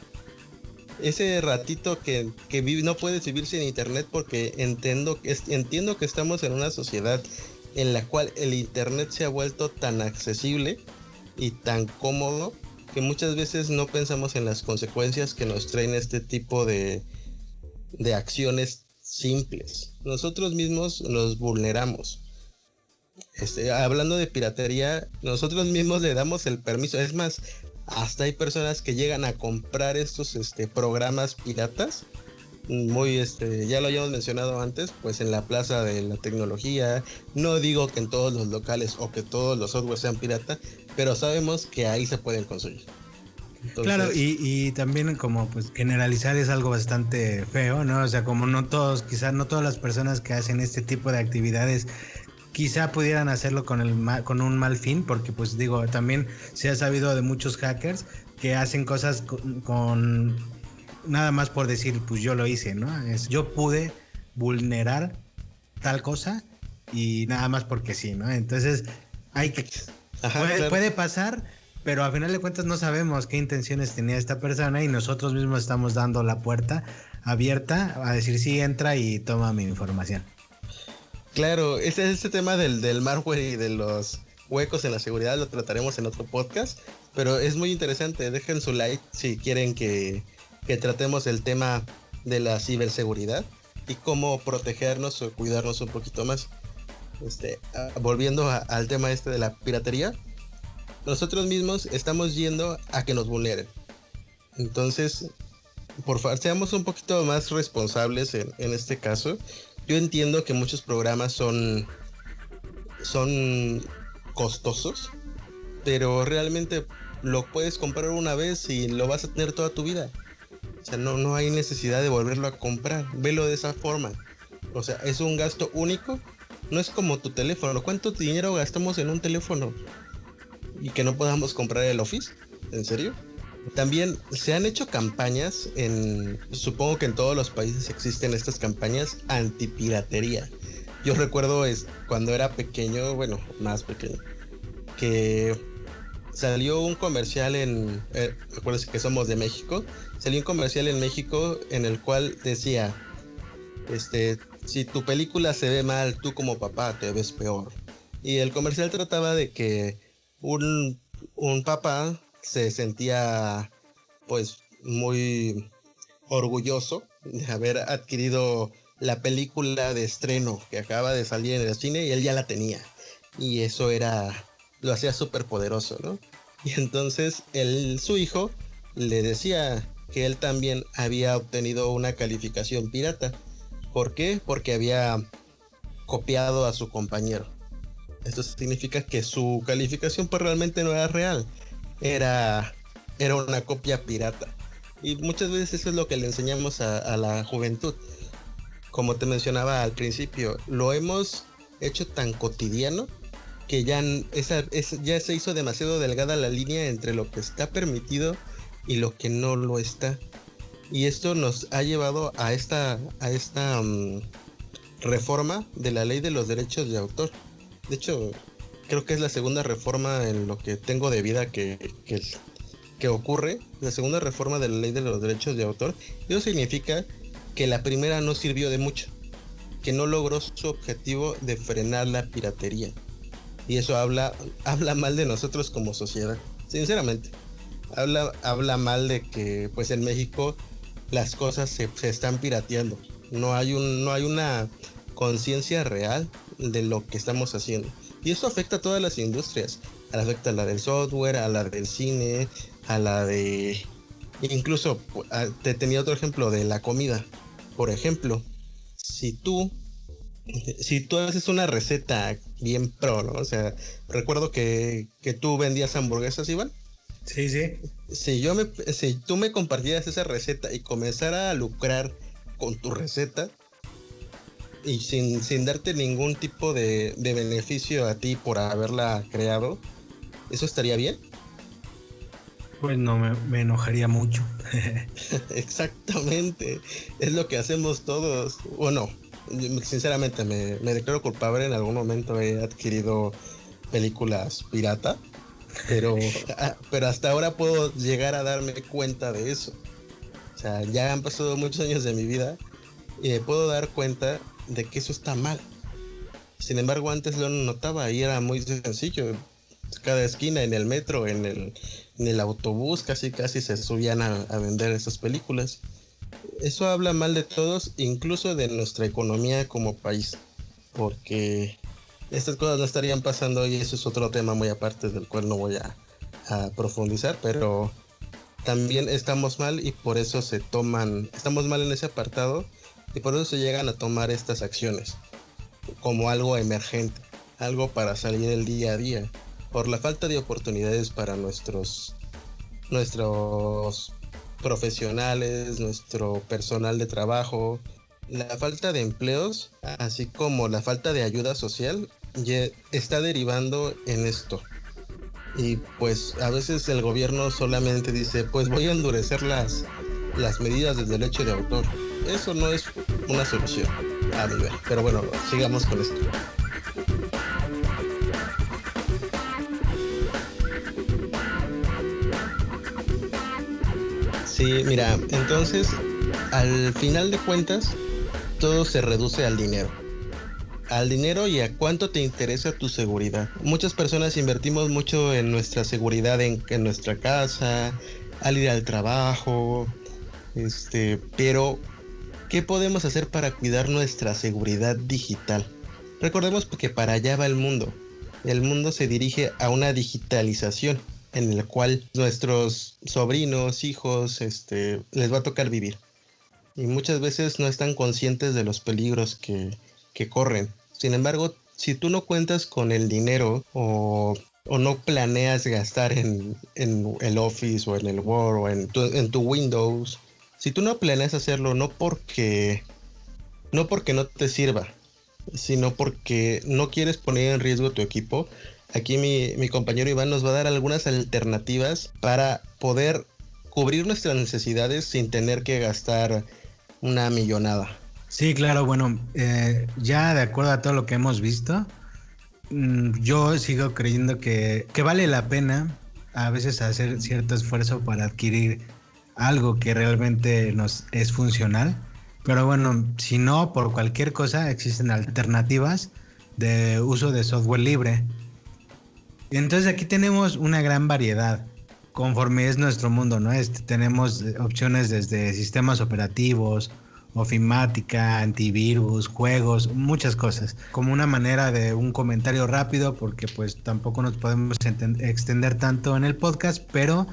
Ese ratito que, que no puedes vivir sin internet porque entiendo, entiendo que estamos en una sociedad en la cual el internet se ha vuelto tan accesible y tan cómodo que muchas veces no pensamos en las consecuencias que nos traen este tipo de, de acciones simples. Nosotros mismos nos vulneramos Este, hablando de piratería, nosotros mismos le damos el permiso. Es más, hasta hay personas que llegan a comprar estos este, programas piratas. Muy, este, ya lo habíamos mencionado antes, pues en la plaza de la tecnología. No digo que en todos los locales o que todos los software sean pirata, pero sabemos que ahí se pueden conseguir. claro, y, y, también como pues generalizar es algo bastante feo, ¿no? O sea, como no todos, quizás no todas las personas que hacen este tipo de actividades quizá pudieran hacerlo con, el con un mal fin, porque pues digo, también se ha sabido de muchos hackers que hacen cosas con, nada más por decir, pues yo lo hice, ¿no? Es, yo pude vulnerar tal cosa y nada más porque sí, ¿no? Entonces hay que... puede, pasar, pero a final de cuentas no sabemos qué intenciones tenía esta persona y nosotros mismos estamos dando la puerta abierta a decir sí, entra y toma mi información. Claro, ese, ese tema del, del malware y de los huecos en la seguridad lo trataremos en otro podcast, pero es muy interesante. Dejen su like si quieren que, tratemos el tema de la ciberseguridad y cómo protegernos o cuidarnos un poquito más. Este, ah, volviendo al tema este de la piratería, nosotros mismos estamos yendo a que nos vulneren. Entonces, por favor, seamos un poquito más responsables en, en este caso yo entiendo que muchos programas son, son costosos, pero realmente lo puedes comprar una vez y lo vas a tener toda tu vida. O sea, no, no hay necesidad de volverlo a comprar. Velo de esa forma. O sea, es un gasto único. No es como tu teléfono. ¿Cuánto dinero gastamos en un teléfono? Y que no podamos comprar el Office. ¿En serio? También se han hecho campañas en, supongo que en todos los países existen estas campañas antipiratería. Yo recuerdo es, cuando era pequeño, bueno, más pequeño, que salió un comercial en, eh, que somos de México, salió un comercial en México en el cual decía, este, si tu película se ve mal, tú como papá te ves peor. Y el comercial trataba de que un, un papá se sentía pues muy orgulloso de haber adquirido la película de estreno que acaba de salir en el cine y él ya la tenía. Y eso era, lo hacía súper poderoso, ¿no? [LAUGHS] Y entonces él, su hijo le decía que él también había obtenido una calificación pirata. ¿Por qué? Porque había copiado a su compañero. Esto significa que su calificación pues realmente no era real era, era una copia pirata. Y muchas veces eso es lo que le enseñamos a, la juventud. Como te mencionaba al principio, lo hemos hecho tan cotidiano que ya, esa, ya se hizo demasiado delgada la línea entre lo que está permitido y lo que no lo está. Y esto nos ha llevado a esta, a esta mm, reforma de la ley de los derechos de autor. De hecho, creo que es la segunda reforma en lo que tengo de vida que, que, ocurre, la segunda reforma de la ley de los derechos de autor. Eso significa que la primera no sirvió de mucho, que no logró su objetivo de frenar la piratería. Y eso habla, [LAUGHS] habla mal de nosotros como sociedad, sinceramente. Habla, habla mal de que pues en México las cosas se, se están pirateando. No hay, un, no hay una conciencia real de lo que estamos haciendo. Y eso afecta a todas las industrias. Afecta a la del software, a la del cine, a la de... Incluso te tenía otro ejemplo de la comida. Por ejemplo, si tú si tú haces una receta bien pro, ¿no? O sea, recuerdo que, que tú vendías hamburguesas, Iván. Sí, sí. Si yo me, si tú me compartieras esa receta y comenzara a lucrar con tu receta, y sin, sin darte ningún tipo de, beneficio a ti por haberla creado, ¿eso estaría bien? Pues no, me, enojaría mucho. [LAUGHS] Exactamente, es lo que hacemos todos. Bueno, sinceramente me, me declaro culpable, en algún momento he adquirido películas pirata, pero, [LAUGHS] ah, pero hasta ahora puedo llegar a darme cuenta de eso. O sea, ya han pasado muchos años de mi vida y me puedo dar cuenta de que eso está mal. Sin embargo, antes lo notaba y era muy sencillo. Cada esquina, en el metro, en el, en el autobús, casi casi se subían a, vender esas películas. Eso habla mal de todos, incluso de nuestra economía como país. Porque estas cosas no estarían pasando y eso es otro tema muy aparte del cual no voy a, profundizar, pero también estamos mal y por eso se toman, estamos mal en ese apartado y por eso se llegan a tomar estas acciones como algo emergente, algo para salir el día a día, por la falta de oportunidades para nuestros nuestros profesionales, nuestro personal de trabajo, la falta de empleos, así como la falta de ayuda social, está derivando en esto. Y pues a veces el gobierno solamente dice, pues voy a endurecer las, las medidas del derecho de autor. Eso no es una solución, a mi ver. Pero bueno, sigamos con esto. Sí, mira, entonces, al final de cuentas, todo se reduce al dinero. Al dinero y a cuánto te interesa tu seguridad. Muchas personas invertimos mucho en nuestra seguridad en, nuestra casa, al ir al trabajo, este, pero ¿qué podemos hacer para cuidar nuestra seguridad digital? Recordemos que para allá va el mundo. El mundo se dirige a una digitalización en el cual nuestros sobrinos, hijos, este, les va a tocar vivir y muchas veces no están conscientes de los peligros que, corren. Sin embargo, si tú no cuentas con el dinero o, no planeas gastar en, el Office o en el Word o en tu, en tu Windows, si tú no planeas hacerlo no porque no porque no te sirva, sino porque no quieres poner en riesgo tu equipo, aquí mi, mi compañero Iván nos va a dar algunas alternativas para poder cubrir nuestras necesidades sin tener que gastar una millonada. Sí, claro, bueno, eh, ya de acuerdo a todo lo que hemos visto, mm, yo sigo creyendo que, que vale la pena a veces hacer cierto esfuerzo para adquirir algo que realmente nos es funcional. Pero bueno, si no, por cualquier cosa existen alternativas de uso de software libre. Entonces aquí tenemos una gran variedad conforme es nuestro mundo, ¿no? Este, tenemos opciones desde sistemas operativos, ofimática, antivirus, juegos, muchas cosas. Como una manera de un comentario rápido, porque pues tampoco nos podemos extender tanto en el podcast, pero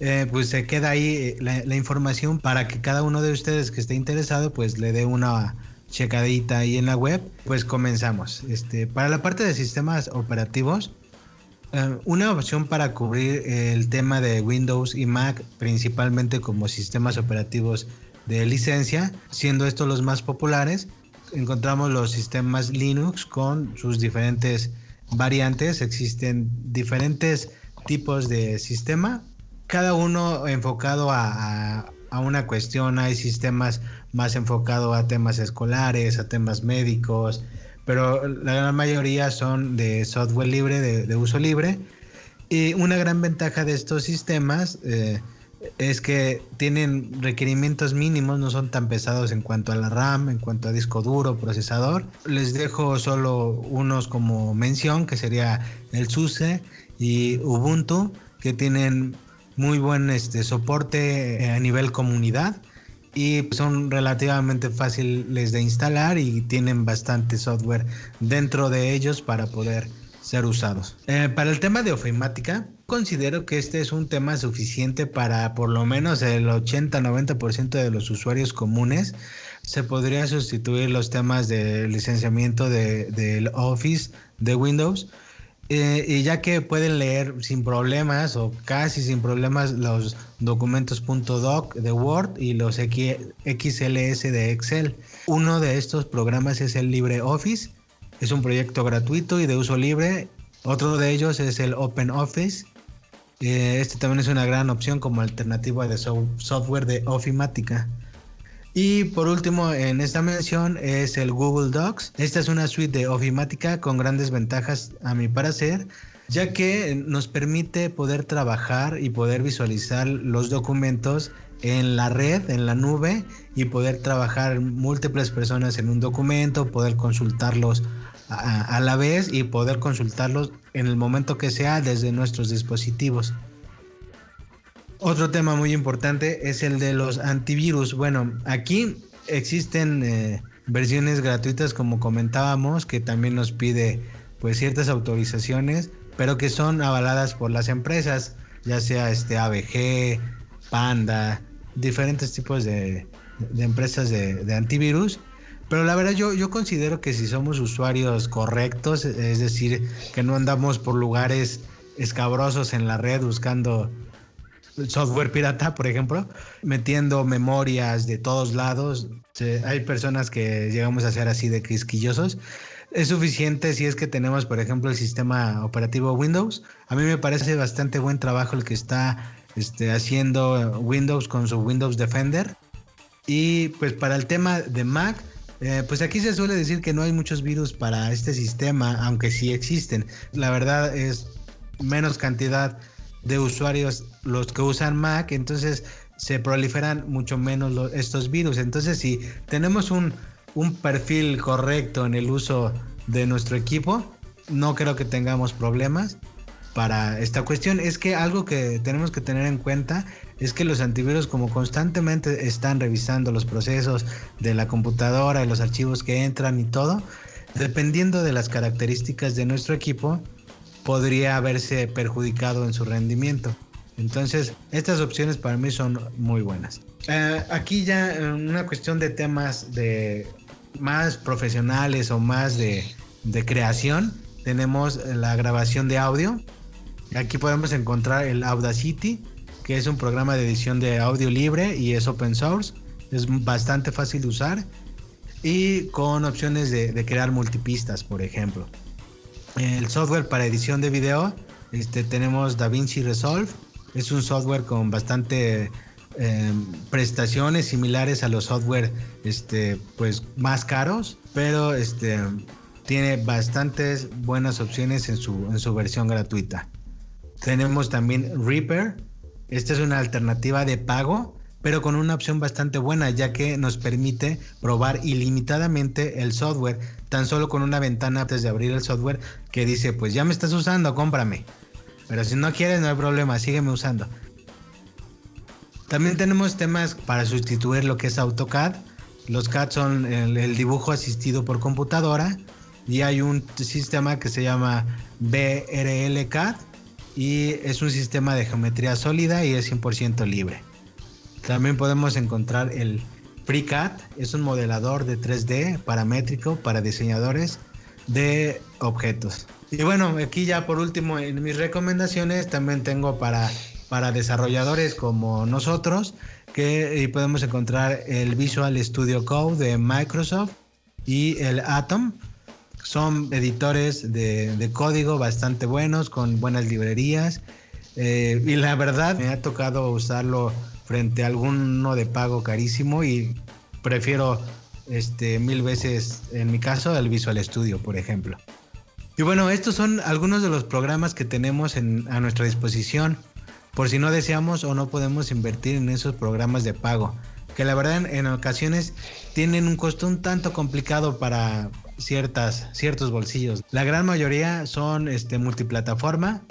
eh, pues se queda ahí eh, la, información para que cada uno de ustedes que esté interesado pues le dé una checadita ahí en la web. Pues comenzamos. Este, para la parte de sistemas operativos, eh, una opción para cubrir el tema de Windows y Mac, principalmente como sistemas operativos de licencia, siendo estos los más populares, encontramos los sistemas Linux con sus diferentes variantes. Existen diferentes tipos de sistema, cada uno enfocado a, a una cuestión. Hay sistemas más enfocados a temas escolares, a temas médicos, pero la gran mayoría son de software libre, de, uso libre. Y una gran ventaja de estos sistemas eh, es que tienen requerimientos mínimos, no son tan pesados en cuanto a la RAM, en cuanto a disco duro, procesador. Les dejo solo unos como mención, que sería el SUSE y Ubuntu, que tienen muy buen este, soporte a nivel comunidad y son relativamente fáciles de instalar y tienen bastante software dentro de ellos para poder ser usados. Eh, para el tema de ofimática, considero que este es un tema suficiente para por lo menos el 80-90% de los usuarios comunes. Se podría sustituir los temas de licenciamiento del de, Office de Windows eh, y ya que pueden leer sin problemas o casi sin problemas los documentos .doc de Word y los XLS de Excel. Uno de estos programas es el LibreOffice, es un proyecto gratuito y de uso libre. Otro de ellos es el OpenOffice. Eh, este también es una gran opción como alternativa de software de ofimática. Y por último, en esta mención es el Google Docs. Esta es una suite de ofimática con grandes ventajas a mi parecer, ya que nos permite poder trabajar y poder visualizar los documentos en la red, en la nube y poder trabajar múltiples personas en un documento, poder consultarlos a, a la vez y poder consultarlos en el momento que sea desde nuestros dispositivos. Otro tema muy importante es el de los antivirus. Bueno, aquí existen eh, versiones gratuitas como comentábamos que también nos pide pues ciertas autorizaciones, pero que son avaladas por las empresas, ya sea este ABG, Panda, diferentes tipos de, empresas de, antivirus. Pero la verdad yo, yo considero que si somos usuarios correctos, es decir, que no andamos por lugares escabrosos en la red buscando software pirata, por ejemplo, metiendo memorias de todos lados. Hay personas que llegamos a ser así de quisquillosos. Es suficiente si es que tenemos, por ejemplo, el sistema operativo Windows. A mí me parece bastante buen trabajo el que está este, haciendo Windows con su Windows Defender. Y pues para el tema de Mac, eh, pues aquí se suele decir que no hay muchos virus para este sistema, aunque sí existen. La verdad es menos cantidad de usuarios los que usan Mac, entonces se proliferan mucho menos estos virus. Entonces, si tenemos un, un perfil correcto en el uso de nuestro equipo, no creo que tengamos problemas para esta cuestión. Es que algo que tenemos que tener en cuenta es que los antivirus como constantemente están revisando los procesos de la computadora y los archivos que entran y todo, dependiendo de las características de nuestro equipo, podría haberse perjudicado en su rendimiento. Entonces, estas opciones para mí son muy buenas. Eh, aquí ya una cuestión de temas de más profesionales o más de, creación, tenemos la grabación de audio. Aquí podemos encontrar el Audacity, que es un programa de edición de audio libre y es open source. Es bastante fácil de usar y con opciones de crear multipistas, por ejemplo el software para edición de video, este, tenemos DaVinci Resolve. Es un software con bastante em, prestaciones similares a los software este, pues, más caros, pero este, tiene bastantes buenas opciones en su, en su versión gratuita. Tenemos también Reaper. Esta es una alternativa de pago pero con una opción bastante buena, ya que nos permite probar ilimitadamente el software, tan solo con una ventana antes de abrir el software que dice, pues ya me estás usando, cómprame. Pero si no quieres, no hay problema, sígueme usando. También tenemos temas para sustituir lo que es AutoCAD. Los CAD son el, dibujo asistido por computadora y hay un sistema que se llama BRLCAD y es un sistema de geometría sólida y es 100% libre. También podemos encontrar el FreeCAD, es un modelador de 3D paramétrico para diseñadores de objetos. Y bueno, aquí ya por último en mis recomendaciones también tengo para, para desarrolladores como nosotros, que podemos encontrar el Visual Studio Code de Microsoft y el Atom. Son editores de, código bastante buenos, con buenas librerías. Eh, y la verdad me ha tocado usarlo frente a alguno de pago carísimo y prefiero este mil veces en mi caso el Visual Studio, por ejemplo. Y bueno, estos son algunos de los programas que tenemos en, a nuestra disposición por si no deseamos o no podemos invertir en esos programas de pago, que la verdad en, ocasiones tienen un costo un tanto complicado para ciertas, ciertos bolsillos. La gran mayoría son este, multiplataforma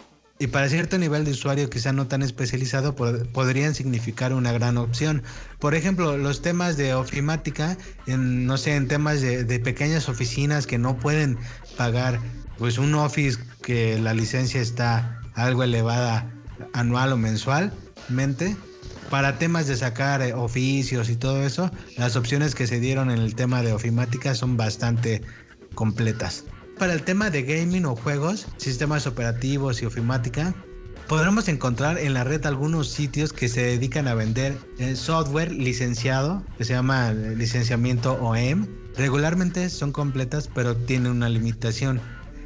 y para cierto nivel de usuario quizá no tan especializado podrían significar una gran opción. Por ejemplo, los temas de ofimática, en, no sé, en temas de, pequeñas oficinas que no pueden pagar pues un office que la licencia está algo elevada anual o mensualmente. Para temas de sacar eh, oficios y todo eso, las opciones que se dieron en el tema de ofimática son bastante completas. Para el tema de gaming o juegos, sistemas operativos y ofimática, podremos encontrar en la red algunos sitios que se dedican a vender eh, software licenciado, que se llama eh, licenciamiento OEM. Regularmente son completas, pero tienen una limitación.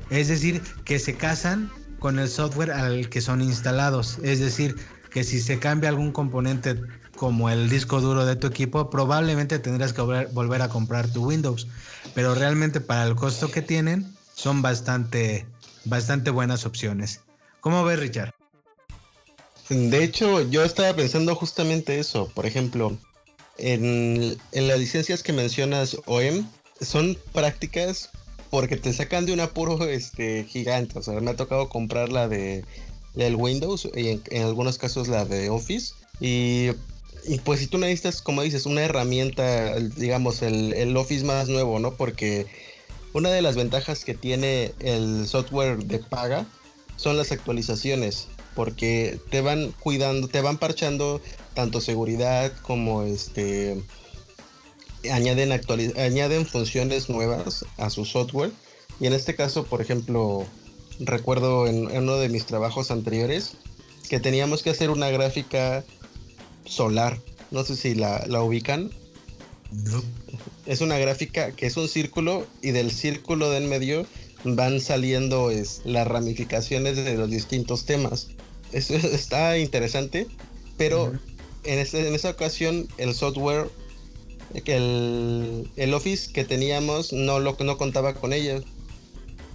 Es decir, que se casan con el software al que son instalados. Es decir, que si se cambia algún componente como el disco duro de tu equipo, probablemente tendrás que volver a comprar tu Windows. Pero realmente para el costo que tienen, son bastante, bastante buenas opciones. ¿Cómo ves, Richard? De hecho, yo estaba pensando justamente eso. Por ejemplo, en, las licencias que mencionas OEM, son prácticas porque te sacan de un apuro este, gigante. O sea, me ha tocado comprar la de el Windows y en, algunos casos la de Office. Y, pues si tú necesitas, como dices, una herramienta, digamos, el, el Office más nuevo, ¿no? Porque Una de las ventajas que tiene el software de paga son las actualizaciones, porque te van cuidando, te van parchando tanto seguridad como este añaden añaden funciones nuevas a su software y en este caso, por ejemplo, recuerdo en, uno de mis trabajos anteriores que teníamos que hacer una gráfica solar. No sé si la, la ubican. Es una gráfica que es un círculo y del círculo de en medio van saliendo es, las ramificaciones de los distintos temas. Eso [LAUGHS] está interesante, pero en, en, esa ocasión el software, el, el Office que teníamos no, lo, no contaba con ella.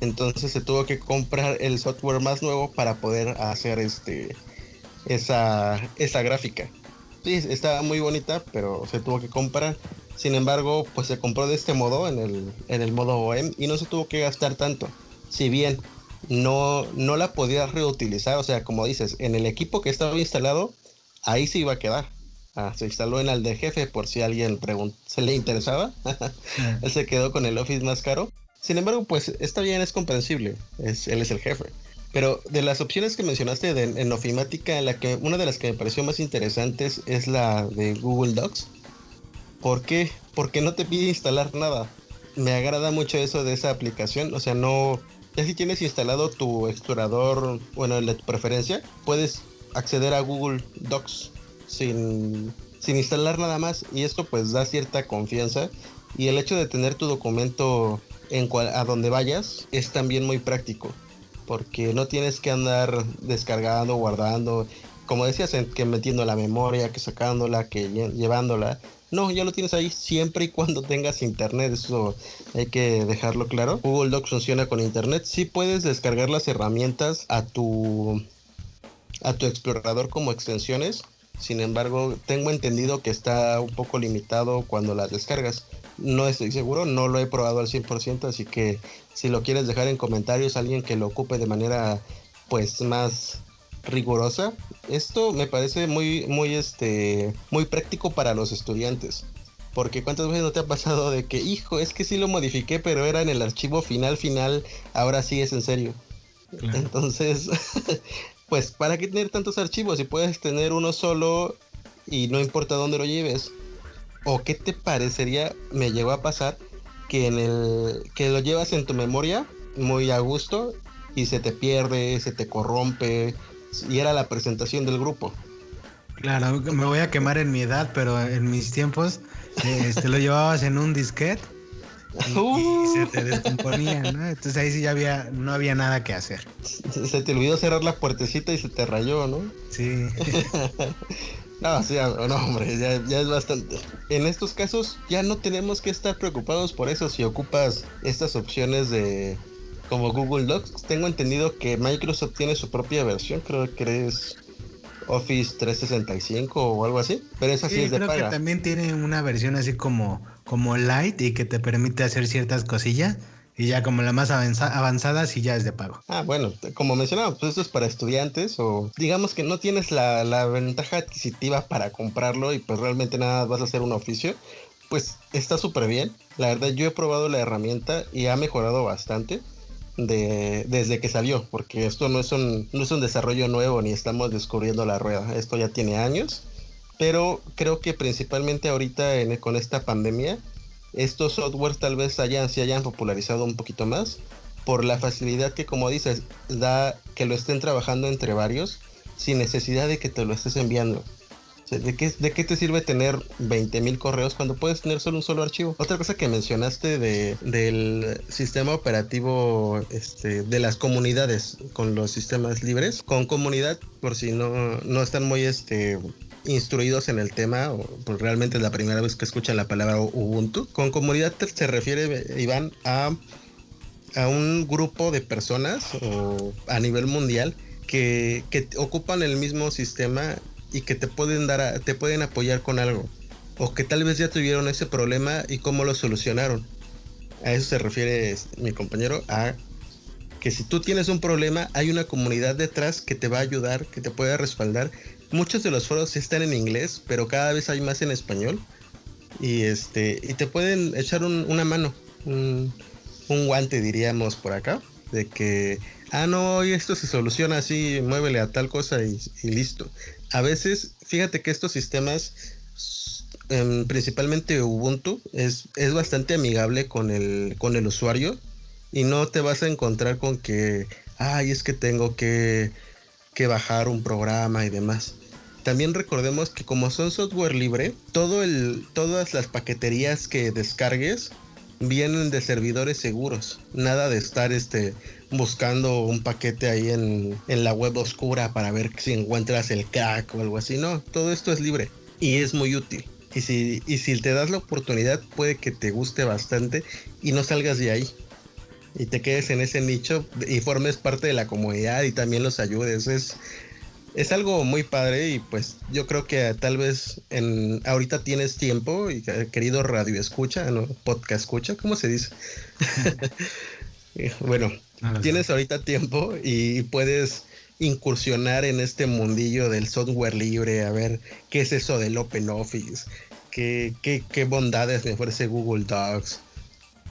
Entonces se tuvo que comprar el software más nuevo para poder hacer este esa, esa gráfica. Sí, estaba muy bonita, pero se tuvo que comprar. Sin embargo, pues se compró de este modo, en el, en el modo OEM, y no se tuvo que gastar tanto. Si bien no, no la podía reutilizar, o sea, como dices, en el equipo que estaba instalado, ahí se iba a quedar. Ah, se instaló en el de jefe por si alguien se le interesaba. [LAUGHS] él se quedó con el Office más caro. Sin embargo, pues está bien, es comprensible. Es, él es el jefe. Pero de las opciones que mencionaste en Ofimática, la que, una de las que me pareció más interesantes es la de Google Docs. ¿Por qué? Porque no te pide instalar nada. Me agrada mucho eso de esa aplicación. O sea, no. Ya si tienes instalado tu explorador, bueno, de tu preferencia, puedes acceder a Google Docs sin, sin instalar nada más. Y esto pues da cierta confianza. Y el hecho de tener tu documento en cual, a donde vayas es también muy práctico. Porque no tienes que andar descargando, guardando, como decías, que metiendo la memoria, que sacándola, que llevándola. No, ya lo tienes ahí siempre y cuando tengas internet, eso hay que dejarlo claro. Google Docs funciona con internet. Sí puedes descargar las herramientas a tu a tu explorador como extensiones. Sin embargo, tengo entendido que está un poco limitado cuando las descargas. No estoy seguro, no lo he probado al 100%, así que si lo quieres dejar en comentarios, alguien que lo ocupe de manera pues más rigurosa. Esto me parece muy, muy, este, muy práctico para los estudiantes. Porque cuántas veces no te ha pasado de que, hijo, es que sí lo modifiqué, pero era en el archivo final, final, ahora sí es en serio. Entonces, [LAUGHS] pues, ¿para qué tener tantos archivos? Si puedes tener uno solo y no importa dónde lo lleves. ¿O qué te parecería, me llegó a pasar, que en el que lo llevas en tu memoria muy a gusto y se te pierde, se te corrompe, y era la presentación del grupo. Claro, me voy a quemar en mi edad, pero en mis tiempos este, lo llevabas en un disquete y, se te descomponía, ¿no? Entonces ahí sí ya había, no había nada que hacer. Se te olvidó cerrar la puertecita y se te rayó, ¿no? Sí. [LAUGHS] no, sí, no, hombre, ya, ya es bastante. En estos casos ya no tenemos que estar preocupados por eso si ocupas estas opciones de como Google Docs. Tengo entendido que Microsoft tiene su propia versión, creo que es Office 365 o algo así, pero esa sí, es de creo que también tiene una versión así como, como light y que te permite hacer ciertas cosillas. Y ya como la más avanzada, sí ya es de pago. Ah, bueno, como mencionaba, pues esto es para estudiantes o digamos que no tienes la, la ventaja adquisitiva para comprarlo y pues realmente nada vas a hacer un oficio. Pues está súper bien. La verdad, yo he probado la herramienta y ha mejorado bastante de, desde que salió, porque esto no es, un, no es un desarrollo nuevo ni estamos descubriendo la rueda, esto ya tiene años, pero creo que principalmente ahorita con esta pandemia, estos softwares tal vez se hayan popularizado un poquito más por la facilidad que como dices, da que lo estén trabajando entre varios sin necesidad de que te lo estés enviando. ¿De qué, ¿De qué te sirve tener 20.000 correos cuando puedes tener solo un solo archivo? Otra cosa que mencionaste de, del sistema operativo este, de las comunidades con los sistemas libres. Con comunidad, por si no, no están muy este, instruidos en el tema, o pues realmente es la primera vez que escuchan la palabra Ubuntu. Con comunidad se refiere, Iván, a, a un grupo de personas o a nivel mundial que, ocupan el mismo sistema y que te pueden dar te pueden apoyar con algo o que tal vez ya tuvieron ese problema y cómo lo solucionaron. A eso se refiere mi compañero a que si tú tienes un problema hay una comunidad detrás que te va a ayudar, que te puede respaldar. Muchos de los foros están en inglés, pero cada vez hay más en español y este y te pueden echar una mano, un, un guante, diríamos por acá, de que, ah, no, esto se soluciona así, muévele a tal cosa y, listo. A veces, fíjate que estos sistemas, em, principalmente Ubuntu, es, es bastante amigable con el, con el usuario y no te vas a encontrar con que, ay, es que tengo que, que bajar un programa y demás. También recordemos que como son software libre, todo el, todas las paqueterías que descargues vienen de servidores seguros. Nada de estar este, buscando un paquete ahí en, en la web oscura para ver si encuentras el crack o algo así. No, todo esto es libre y es muy útil. Y si, y si te das la oportunidad, puede que te guste bastante y no salgas de ahí. Y te quedes en ese nicho y formes parte de la comunidad y también los ayudes. Es, es algo muy padre y pues yo creo que tal vez en ahorita tienes tiempo y eh, querido radio escucha, no podcast escucha, ¿cómo se dice? [LAUGHS] [LAUGHS] bueno, tienes ahorita tiempo y puedes incursionar en este mundillo del software libre, a ver qué es eso del Open Office, qué, qué, qué bondades me ofrece Google Docs.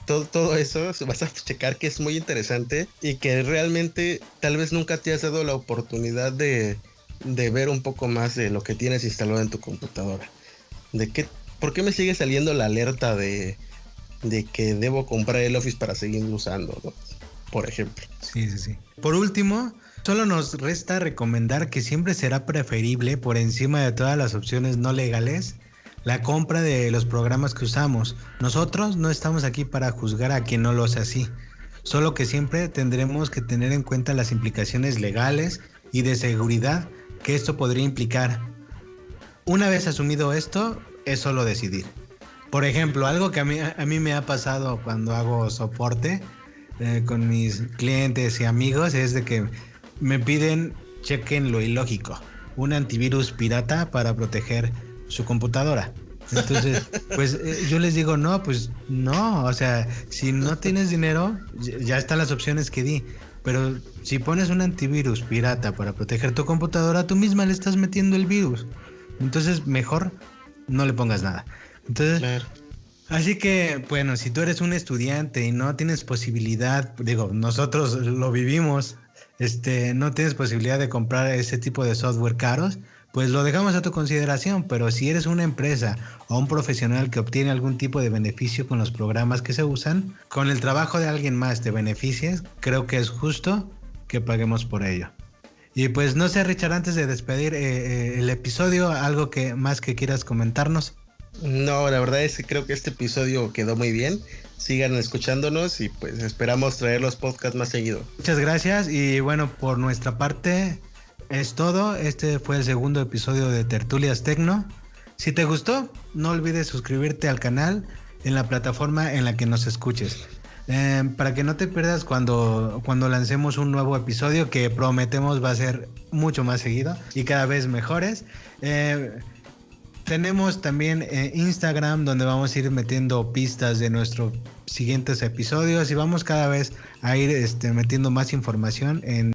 Todo, todo, eso vas a checar que es muy interesante y que realmente tal vez nunca te has dado la oportunidad de, de ver un poco más de lo que tienes instalado en tu computadora. De qué, ¿Por qué me sigue saliendo la alerta de, de que debo comprar el Office para seguir usando? Por ejemplo. Sí, sí, sí. Por último, solo nos resta recomendar que siempre será preferible, por encima de todas las opciones no legales, la compra de los programas que usamos. Nosotros no estamos aquí para juzgar a quien no lo hace así, solo que siempre tendremos que tener en cuenta las implicaciones legales y de seguridad que esto podría implicar. Una vez asumido esto, es solo decidir. Por ejemplo, algo que a mí, a mí me ha pasado cuando hago soporte eh, con mis clientes y amigos es de que me piden, chequen lo ilógico, un antivirus pirata para proteger su computadora. Entonces, [LAUGHS] pues eh, yo les digo, no, pues no, o sea, si no tienes dinero, ya están las opciones que di. Pero si pones un antivirus pirata para proteger tu computadora, tú misma le estás metiendo el virus. Entonces, mejor no le pongas nada. Entonces, así que, bueno, si tú eres un estudiante y no tienes posibilidad, digo, nosotros lo vivimos, este, no tienes posibilidad de comprar ese tipo de software caros, pues lo dejamos a tu consideración, pero si eres una empresa o un profesional que obtiene algún tipo de beneficio con los programas que se usan, con el trabajo de alguien más te beneficies, creo que es justo que paguemos por ello. Y pues no sé, Richard, antes de despedir eh, eh, el episodio, algo que más que quieras comentarnos. No, la verdad es que creo que este episodio quedó muy bien. Sigan escuchándonos y pues esperamos traer los podcasts más seguido. Muchas gracias y bueno, por nuestra parte es todo. Este fue el segundo episodio de Tertulias Tecno. Si te gustó, no olvides suscribirte al canal en la plataforma en la que nos escuches. Eh, para que no te pierdas cuando, cuando lancemos un nuevo episodio que prometemos va a ser mucho más seguido y cada vez mejores. Eh, tenemos también eh, Instagram donde vamos a ir metiendo pistas de nuestros siguientes episodios y vamos cada vez a ir este, metiendo más información en